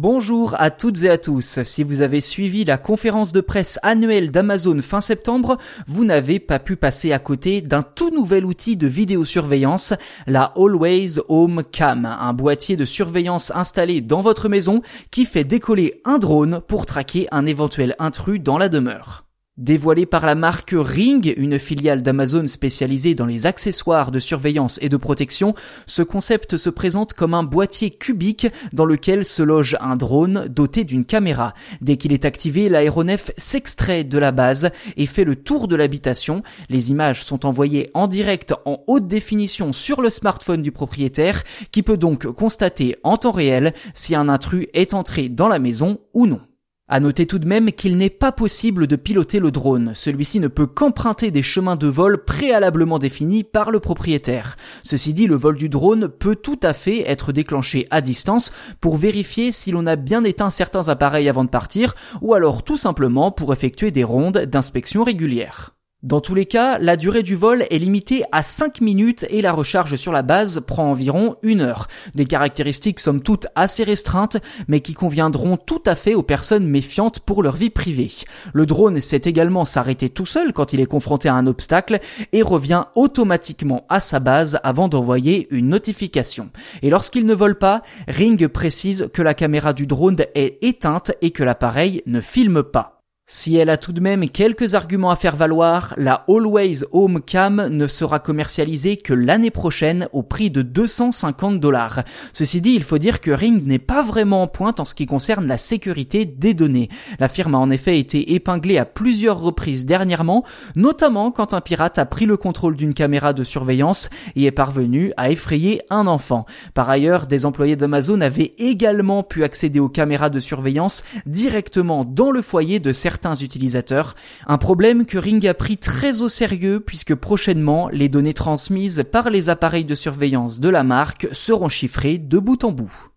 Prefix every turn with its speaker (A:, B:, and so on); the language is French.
A: Bonjour à toutes et à tous. Si vous avez suivi la conférence de presse annuelle d'Amazon fin septembre, vous n'avez pas pu passer à côté d'un tout nouvel outil de vidéosurveillance, la Always Home Cam, un boîtier de surveillance installé dans votre maison qui fait décoller un drone pour traquer un éventuel intrus dans la demeure. Dévoilé par la marque Ring, une filiale d'Amazon spécialisée dans les accessoires de surveillance et de protection, ce concept se présente comme un boîtier cubique dans lequel se loge un drone doté d'une caméra. Dès qu'il est activé, l'aéronef s'extrait de la base et fait le tour de l'habitation. Les images sont envoyées en direct en haute définition sur le smartphone du propriétaire qui peut donc constater en temps réel si un intrus est entré dans la maison ou non. À noter tout de même qu'il n'est pas possible de piloter le drone. Celui-ci ne peut qu'emprunter des chemins de vol préalablement définis par le propriétaire. Ceci dit, le vol du drone peut tout à fait être déclenché à distance pour vérifier si l'on a bien éteint certains appareils avant de partir ou alors tout simplement pour effectuer des rondes d'inspection régulières. Dans tous les cas, la durée du vol est limitée à 5 minutes et la recharge sur la base prend environ une heure. Des caractéristiques somme toutes assez restreintes, mais qui conviendront tout à fait aux personnes méfiantes pour leur vie privée. Le drone sait également s'arrêter tout seul quand il est confronté à un obstacle et revient automatiquement à sa base avant d'envoyer une notification. Et lorsqu'il ne vole pas, Ring précise que la caméra du drone est éteinte et que l'appareil ne filme pas. Si elle a tout de même quelques arguments à faire valoir, la Always Home Cam ne sera commercialisée que l'année prochaine au prix de 250 dollars. Ceci dit, il faut dire que Ring n'est pas vraiment en pointe en ce qui concerne la sécurité des données. La firme a en effet été épinglée à plusieurs reprises dernièrement, notamment quand un pirate a pris le contrôle d'une caméra de surveillance et est parvenu à effrayer un enfant. Par ailleurs, des employés d'Amazon avaient également pu accéder aux caméras de surveillance directement dans le foyer de utilisateurs, un problème que Ring a pris très au sérieux puisque prochainement les données transmises par les appareils de surveillance de la marque seront chiffrées de bout en bout.